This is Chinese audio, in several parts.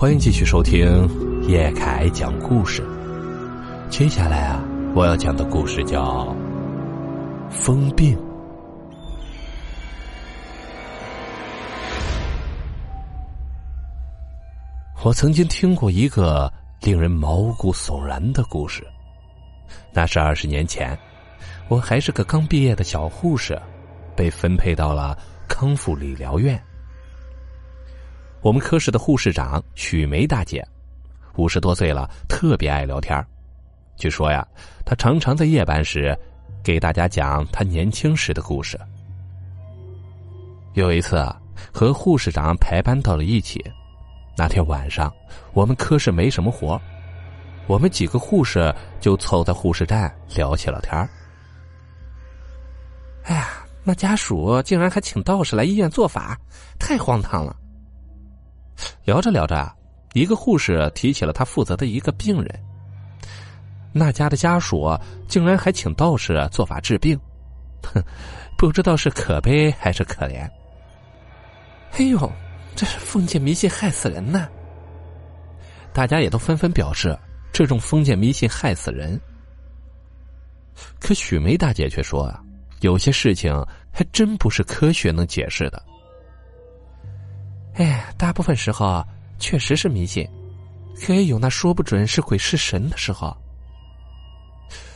欢迎继续收听叶凯讲故事。接下来啊，我要讲的故事叫《疯病》。我曾经听过一个令人毛骨悚然的故事，那是二十年前，我还是个刚毕业的小护士，被分配到了康复理疗院。我们科室的护士长许梅大姐，五十多岁了，特别爱聊天据说呀，她常常在夜班时给大家讲她年轻时的故事。有一次啊，和护士长排班到了一起，那天晚上我们科室没什么活，我们几个护士就凑在护士站聊起了天哎呀，那家属竟然还请道士来医院做法，太荒唐了。聊着聊着啊，一个护士提起了他负责的一个病人。那家的家属竟然还请道士做法治病，哼，不知道是可悲还是可怜。哎呦，这是封建迷信害死人呐！大家也都纷纷表示，这种封建迷信害死人。可许梅大姐却说啊，有些事情还真不是科学能解释的。哎，大部分时候确实是迷信，可也有那说不准是鬼是神的时候。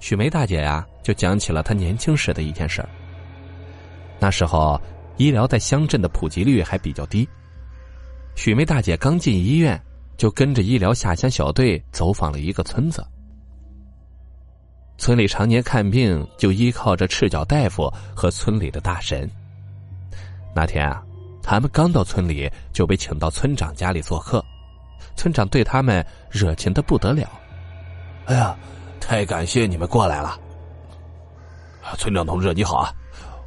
许梅大姐呀，就讲起了她年轻时的一件事儿。那时候，医疗在乡镇的普及率还比较低。许梅大姐刚进医院，就跟着医疗下乡小队走访了一个村子。村里常年看病就依靠着赤脚大夫和村里的大神。那天啊。他们刚到村里，就被请到村长家里做客。村长对他们热情的不得了。哎呀，太感谢你们过来了！村长同志你好啊，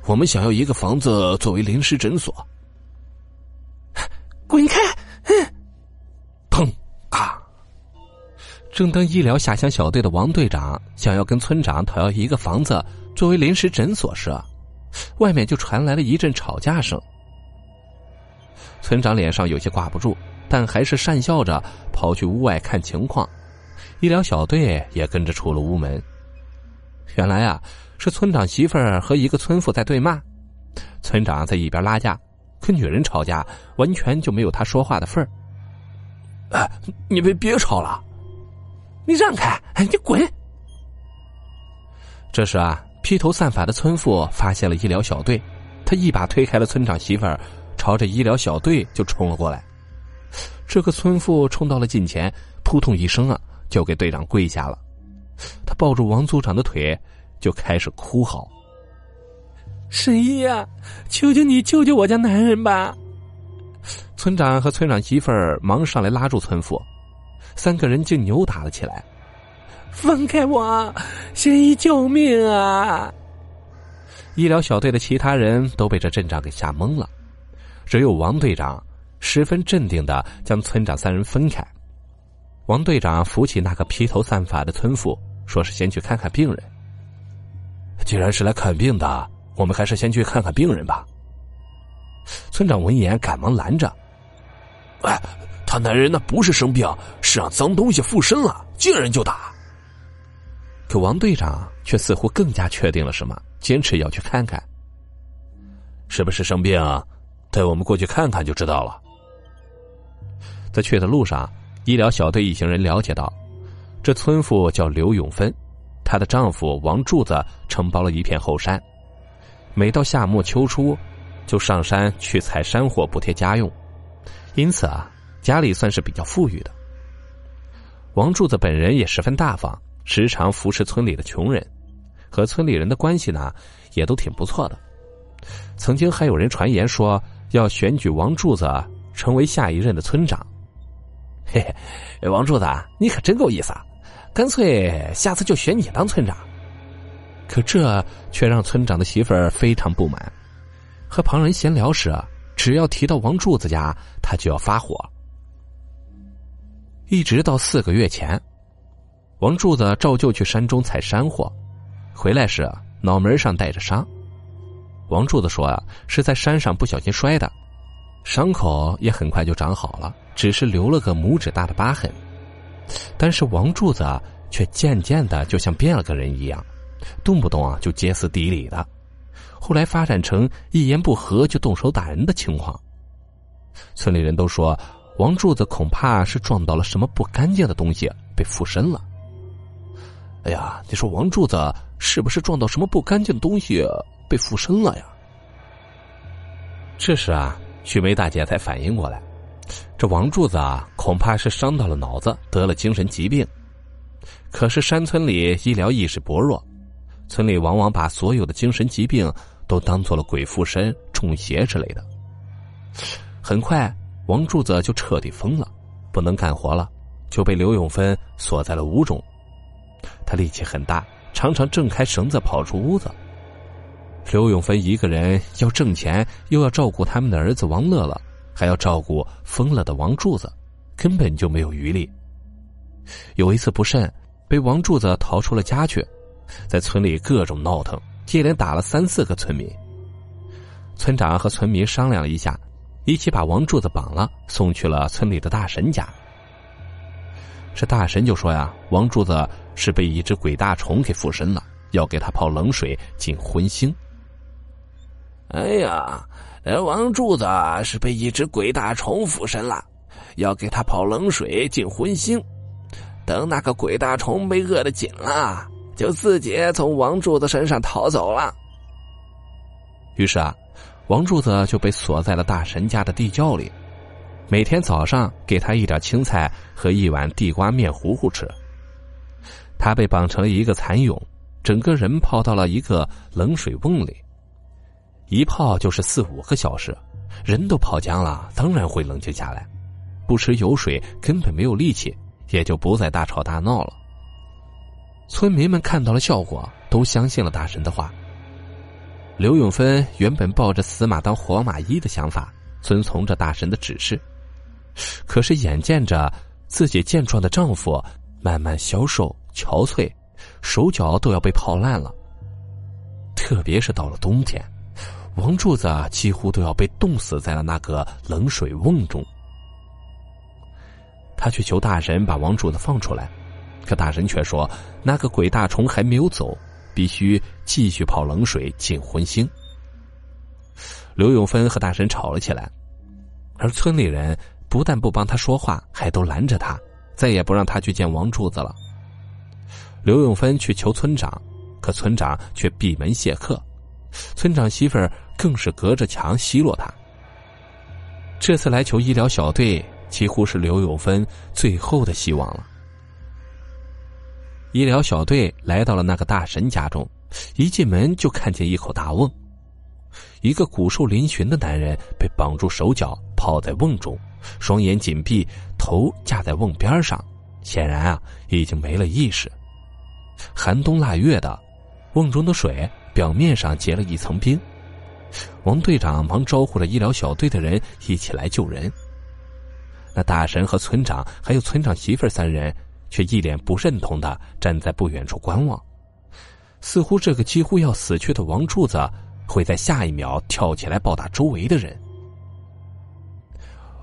我们想要一个房子作为临时诊所。滚开！砰！啊！正当医疗下乡小队的王队长想要跟村长讨要一个房子作为临时诊所时，外面就传来了一阵吵架声。村长脸上有些挂不住，但还是讪笑着跑去屋外看情况。医疗小队也跟着出了屋门。原来啊，是村长媳妇儿和一个村妇在对骂，村长在一边拉架。可女人吵架，完全就没有他说话的份儿。哎，你们别吵了，你让开，哎你滚！这时啊，披头散发的村妇发现了医疗小队，他一把推开了村长媳妇儿。朝着医疗小队就冲了过来，这个村妇冲到了近前，扑通一声啊，就给队长跪下了。他抱住王组长的腿，就开始哭嚎：“神医呀，求求你救救我家男人吧！”村长和村长媳妇儿忙上来拉住村妇，三个人竟扭打了起来。放开我，神医救命啊！医疗小队的其他人都被这阵仗给吓懵了。只有王队长十分镇定的将村长三人分开。王队长扶起那个披头散发的村妇，说是先去看看病人。既然是来看病的，我们还是先去看看病人吧。村长闻言赶忙拦着：“哎，他男人那不是生病，是让脏东西附身了，见人就打。”可王队长却似乎更加确定了什么，坚持要去看看。是不是生病？带我们过去看看就知道了。在去的路上，医疗小队一行人了解到，这村妇叫刘永芬，她的丈夫王柱子承包了一片后山，每到夏末秋初，就上山去采山货补贴家用，因此啊，家里算是比较富裕的。王柱子本人也十分大方，时常扶持村里的穷人，和村里人的关系呢，也都挺不错的。曾经还有人传言说。要选举王柱子成为下一任的村长，嘿嘿，王柱子，你可真够意思，啊！干脆下次就选你当村长。可这却让村长的媳妇儿非常不满，和旁人闲聊时，只要提到王柱子家，他就要发火。一直到四个月前，王柱子照旧去山中采山货，回来时脑门上带着伤。王柱子说：“啊，是在山上不小心摔的，伤口也很快就长好了，只是留了个拇指大的疤痕，但是王柱子却渐渐的就像变了个人一样，动不动啊就歇斯底里的，后来发展成一言不合就动手打人的情况。村里人都说，王柱子恐怕是撞到了什么不干净的东西，被附身了。哎呀，你说王柱子是不是撞到什么不干净的东西被附身了呀？这时啊，许梅大姐才反应过来，这王柱子啊，恐怕是伤到了脑子，得了精神疾病。可是山村里医疗意识薄弱，村里往往把所有的精神疾病都当做了鬼附身、中邪之类的。很快，王柱子就彻底疯了，不能干活了，就被刘永芬锁在了屋中。他力气很大，常常挣开绳子跑出屋子。刘永芬一个人要挣钱，又要照顾他们的儿子王乐乐，还要照顾疯了的王柱子，根本就没有余力。有一次不慎，被王柱子逃出了家去，在村里各种闹腾，接连打了三四个村民。村长和村民商量了一下，一起把王柱子绑了，送去了村里的大神家。这大神就说呀，王柱子是被一只鬼大虫给附身了，要给他泡冷水进荤腥。哎呀，王柱子是被一只鬼大虫附身了，要给他泡冷水进荤腥。等那个鬼大虫被饿得紧了，就自己从王柱子身上逃走了。于是啊，王柱子就被锁在了大神家的地窖里，每天早上给他一点青菜和一碗地瓜面糊糊吃。他被绑成了一个蚕蛹，整个人泡到了一个冷水瓮里。一泡就是四五个小时，人都泡僵了，当然会冷静下来。不吃油水，根本没有力气，也就不再大吵大闹了。村民们看到了效果，都相信了大神的话。刘永芬原本抱着死马当活马医的想法，遵从着大神的指示，可是眼见着自己健壮的丈夫慢慢消瘦憔悴，手脚都要被泡烂了。特别是到了冬天。王柱子几乎都要被冻死在了那个冷水瓮中。他去求大神把王柱子放出来，可大神却说那个鬼大虫还没有走，必须继续泡冷水进荤腥。刘永芬和大神吵了起来，而村里人不但不帮他说话，还都拦着他，再也不让他去见王柱子了。刘永芬去求村长，可村长却闭门谢客。村长媳妇儿更是隔着墙奚落他。这次来求医疗小队，几乎是刘永芬最后的希望了。医疗小队来到了那个大神家中，一进门就看见一口大瓮，一个骨瘦嶙峋的男人被绑住手脚，泡在瓮中，双眼紧闭，头架在瓮边上，显然啊已经没了意识。寒冬腊月的，瓮中的水。表面上结了一层冰，王队长忙招呼着医疗小队的人一起来救人。那大神和村长还有村长媳妇三人却一脸不认同的站在不远处观望，似乎这个几乎要死去的王柱子会在下一秒跳起来暴打周围的人。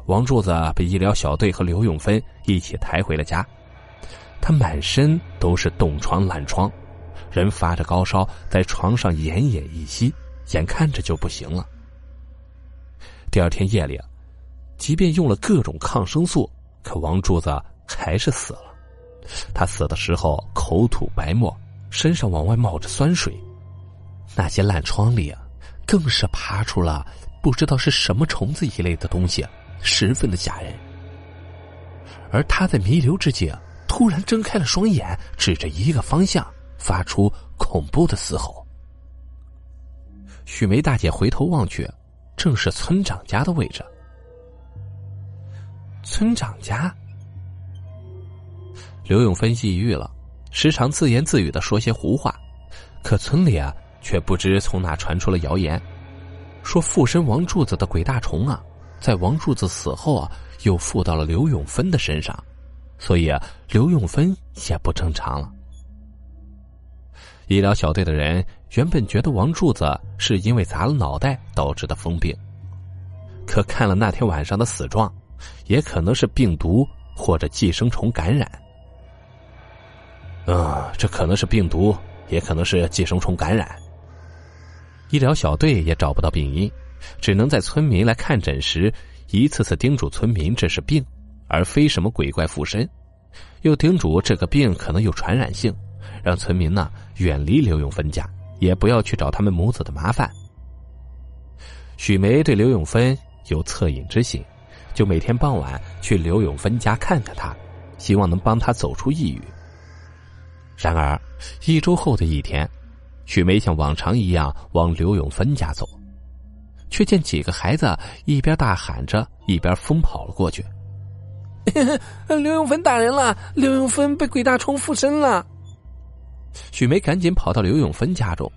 王柱子被医疗小队和刘永芬一起抬回了家，他满身都是冻疮烂疮。人发着高烧，在床上奄奄一息，眼看着就不行了。第二天夜里，即便用了各种抗生素，可王柱子还是死了。他死的时候口吐白沫，身上往外冒着酸水，那些烂疮里啊，更是爬出了不知道是什么虫子一类的东西，十分的吓人。而他在弥留之际，突然睁开了双眼，指着一个方向。发出恐怖的嘶吼。许梅大姐回头望去，正是村长家的位置。村长家，刘永芬抑郁了，时常自言自语的说些胡话。可村里啊，却不知从哪传出了谣言，说附身王柱子的鬼大虫啊，在王柱子死后啊，又附到了刘永芬的身上，所以啊，刘永芬也不正常了。医疗小队的人原本觉得王柱子是因为砸了脑袋导致的疯病，可看了那天晚上的死状，也可能是病毒或者寄生虫感染。嗯，这可能是病毒，也可能是寄生虫感染。医疗小队也找不到病因，只能在村民来看诊时，一次次叮嘱村民这是病，而非什么鬼怪附身，又叮嘱这个病可能有传染性，让村民呢远离刘永芬家，也不要去找他们母子的麻烦。许梅对刘永芬有恻隐之心，就每天傍晚去刘永芬家看看他，希望能帮他走出抑郁。然而，一周后的一天，许梅像往常一样往刘永芬家走，却见几个孩子一边大喊着，一边疯跑了过去。刘永芬打人了！刘永芬被鬼大虫附身了！许梅赶紧跑到刘永芬家中，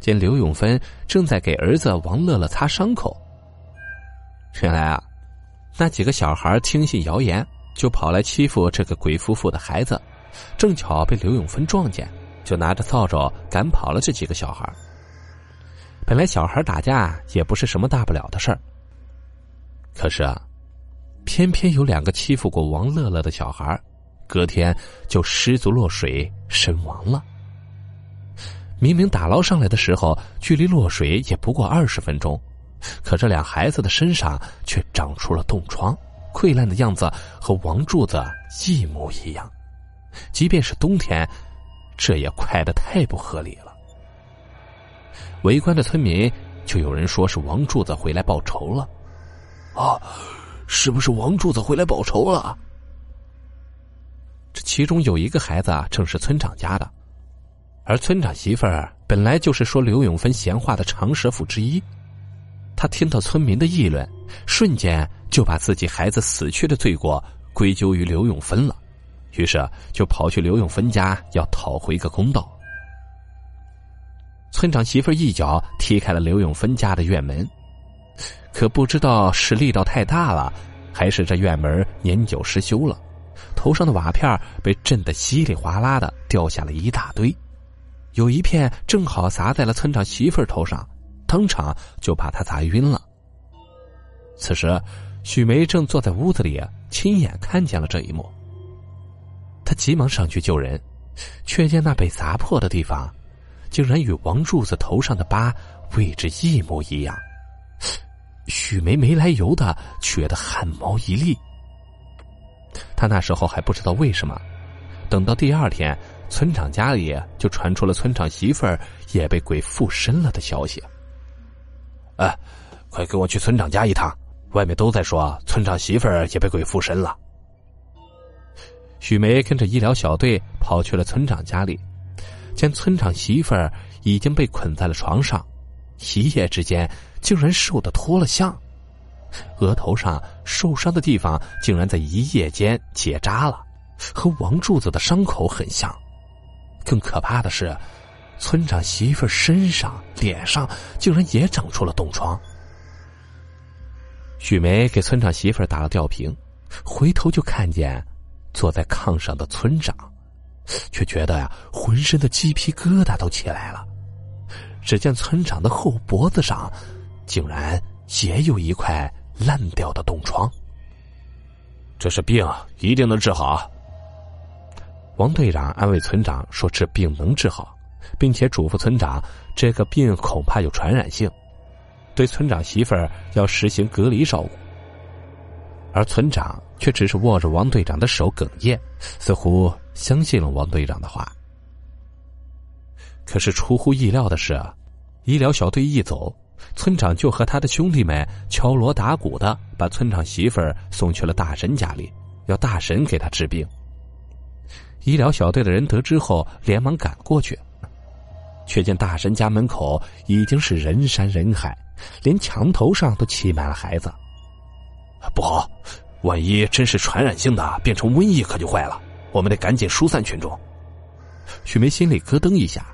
见刘永芬正在给儿子王乐乐擦伤口。原来啊，那几个小孩听信谣言，就跑来欺负这个鬼夫妇的孩子。正巧被刘永芬撞见，就拿着扫帚赶跑了这几个小孩。本来小孩打架也不是什么大不了的事儿，可是啊，偏偏有两个欺负过王乐乐的小孩，隔天就失足落水身亡了。明明打捞上来的时候距离落水也不过二十分钟，可这俩孩子的身上却长出了冻疮，溃烂的样子和王柱子一模一样。即便是冬天，这也快的太不合理了。围观的村民就有人说是王柱子回来报仇了。啊，是不是王柱子回来报仇了？这其中有一个孩子啊正是村长家的，而村长媳妇儿本来就是说刘永芬闲话的长舌妇之一。他听到村民的议论，瞬间就把自己孩子死去的罪过归咎于刘永芬了。于是就跑去刘永芬家要讨回个公道。村长媳妇儿一脚踢开了刘永芬家的院门，可不知道是力道太大了，还是这院门年久失修了，头上的瓦片被震得稀里哗啦的掉下了一大堆，有一片正好砸在了村长媳妇头上，当场就把他砸晕了。此时，许梅正坐在屋子里，亲眼看见了这一幕。他急忙上去救人，却见那被砸破的地方，竟然与王柱子头上的疤位置一模一样。许梅没来由的觉得汗毛一立。他那时候还不知道为什么，等到第二天，村长家里就传出了村长媳妇儿也被鬼附身了的消息。哎，快跟我去村长家一趟，外面都在说村长媳妇儿也被鬼附身了。许梅跟着医疗小队跑去了村长家里，见村长媳妇儿已经被捆在了床上，一夜之间竟然瘦的脱了相，额头上受伤的地方竟然在一夜间结扎了，和王柱子的伤口很像。更可怕的是，村长媳妇身上、脸上竟然也长出了冻疮。许梅给村长媳妇打了吊瓶，回头就看见。坐在炕上的村长，却觉得呀，浑身的鸡皮疙瘩都起来了。只见村长的后脖子上，竟然也有一块烂掉的冻疮。这是病，一定能治好。王队长安慰村长说：“治病能治好，并且嘱咐村长，这个病恐怕有传染性，对村长媳妇儿要实行隔离照顾。”而村长却只是握着王队长的手，哽咽，似乎相信了王队长的话。可是出乎意料的是，医疗小队一走，村长就和他的兄弟们敲锣打鼓的把村长媳妇儿送去了大神家里，要大神给他治病。医疗小队的人得知后，连忙赶过去，却见大神家门口已经是人山人海，连墙头上都挤满了孩子。不好，万一真是传染性的，变成瘟疫可就坏了。我们得赶紧疏散群众。许梅心里咯噔一下，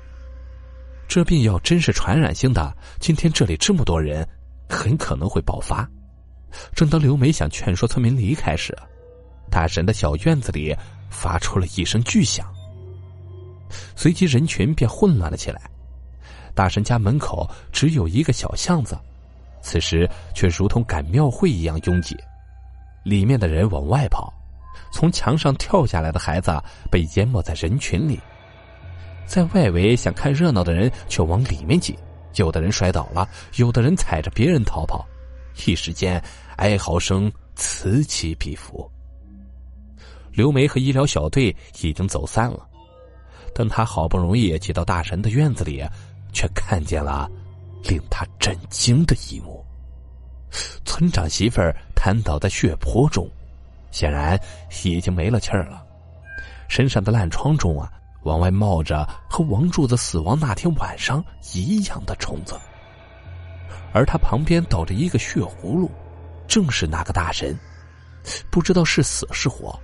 这病要真是传染性的，今天这里这么多人，很可能会爆发。正当刘梅想劝说村民离开时，大神的小院子里发出了一声巨响，随即人群便混乱了起来。大神家门口只有一个小巷子。此时却如同赶庙会一样拥挤，里面的人往外跑，从墙上跳下来的孩子被淹没在人群里，在外围想看热闹的人却往里面挤，有的人摔倒了，有的人踩着别人逃跑，一时间哀嚎声此起彼伏。刘梅和医疗小队已经走散了，等他好不容易挤到大神的院子里，却看见了令他震惊的一幕：村长媳妇儿瘫倒在血泊中，显然已经没了气儿了，身上的烂疮中啊，往外冒着和王柱子死亡那天晚上一样的虫子，而他旁边倒着一个血葫芦，正是那个大神，不知道是死是活。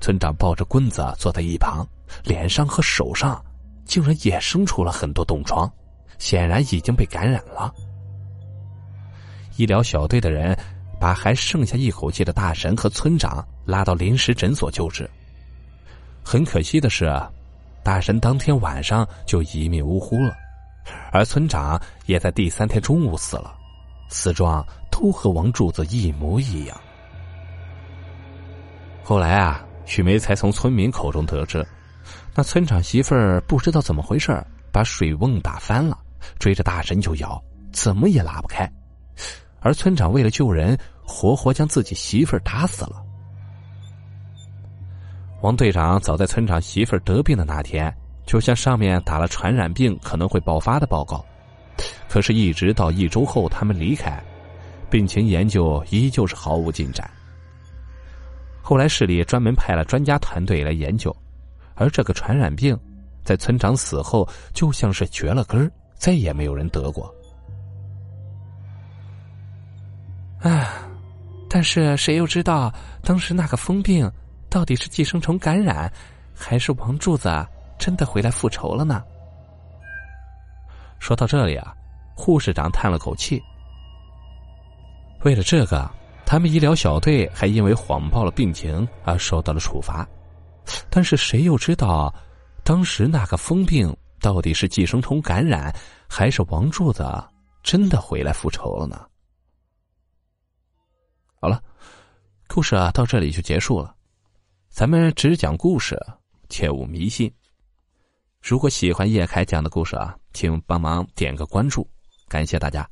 村长抱着棍子坐在一旁，脸上和手上竟然也生出了很多冻疮，显然已经被感染了。医疗小队的人把还剩下一口气的大神和村长拉到临时诊所救治。很可惜的是，大神当天晚上就一命呜呼了，而村长也在第三天中午死了，死状都和王柱子一模一样。后来啊。许梅才从村民口中得知，那村长媳妇儿不知道怎么回事把水瓮打翻了，追着大神就咬，怎么也拉不开。而村长为了救人，活活将自己媳妇儿打死了。王队长早在村长媳妇得病的那天，就向上面打了传染病可能会爆发的报告，可是，一直到一周后他们离开，病情研究依旧是毫无进展。后来市里专门派了专家团队来研究，而这个传染病，在村长死后就像是绝了根，再也没有人得过。唉，但是谁又知道当时那个疯病到底是寄生虫感染，还是王柱子真的回来复仇了呢？说到这里啊，护士长叹了口气。为了这个。他们医疗小队还因为谎报了病情而受到了处罚，但是谁又知道，当时那个疯病到底是寄生虫感染，还是王柱子真的回来复仇了呢？好了，故事啊到这里就结束了。咱们只讲故事，切勿迷信。如果喜欢叶凯讲的故事啊，请帮忙点个关注，感谢大家。